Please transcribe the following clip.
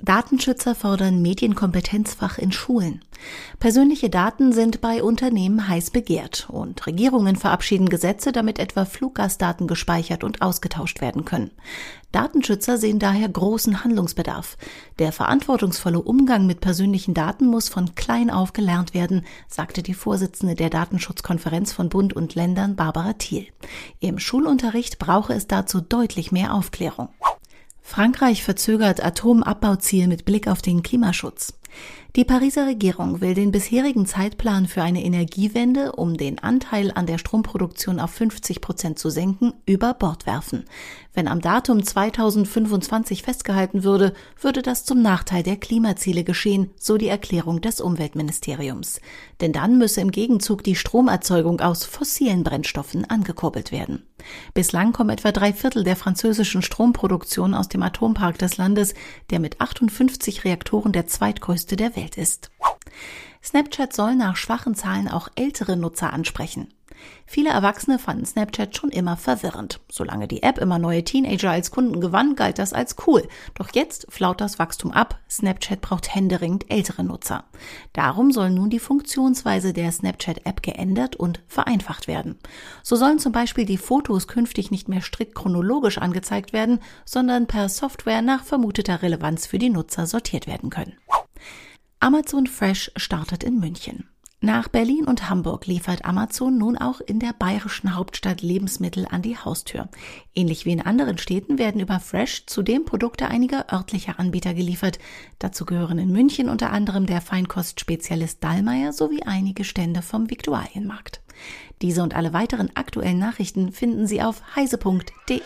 Datenschützer fordern Medienkompetenzfach in Schulen. Persönliche Daten sind bei Unternehmen heiß begehrt und Regierungen verabschieden Gesetze, damit etwa Fluggastdaten gespeichert und ausgetauscht werden können. Datenschützer sehen daher großen Handlungsbedarf. Der verantwortungsvolle Umgang mit persönlichen Daten muss von klein auf gelernt werden, sagte die Vorsitzende der Datenschutzkonferenz von Bund und Ländern Barbara Thiel. Im Schulunterricht brauche es dazu deutlich mehr Aufklärung. Frankreich verzögert Atomabbauziel mit Blick auf den Klimaschutz. Die Pariser Regierung will den bisherigen Zeitplan für eine Energiewende, um den Anteil an der Stromproduktion auf 50 Prozent zu senken, über Bord werfen. Wenn am Datum 2025 festgehalten würde, würde das zum Nachteil der Klimaziele geschehen, so die Erklärung des Umweltministeriums. Denn dann müsse im Gegenzug die Stromerzeugung aus fossilen Brennstoffen angekurbelt werden. Bislang kommen etwa drei Viertel der französischen Stromproduktion aus dem Atompark des Landes, der mit 58 Reaktoren der zweitgrößte der Welt ist. Snapchat soll nach schwachen Zahlen auch ältere Nutzer ansprechen. Viele Erwachsene fanden Snapchat schon immer verwirrend. Solange die App immer neue Teenager als Kunden gewann, galt das als cool. Doch jetzt flaut das Wachstum ab. Snapchat braucht händeringend ältere Nutzer. Darum soll nun die Funktionsweise der Snapchat-App geändert und vereinfacht werden. So sollen zum Beispiel die Fotos künftig nicht mehr strikt chronologisch angezeigt werden, sondern per Software nach vermuteter Relevanz für die Nutzer sortiert werden können. Amazon Fresh startet in München. Nach Berlin und Hamburg liefert Amazon nun auch in der bayerischen Hauptstadt Lebensmittel an die Haustür. Ähnlich wie in anderen Städten werden über Fresh zudem Produkte einiger örtlicher Anbieter geliefert. Dazu gehören in München unter anderem der Feinkostspezialist Dallmayr sowie einige Stände vom Viktualienmarkt. Diese und alle weiteren aktuellen Nachrichten finden Sie auf heise.de.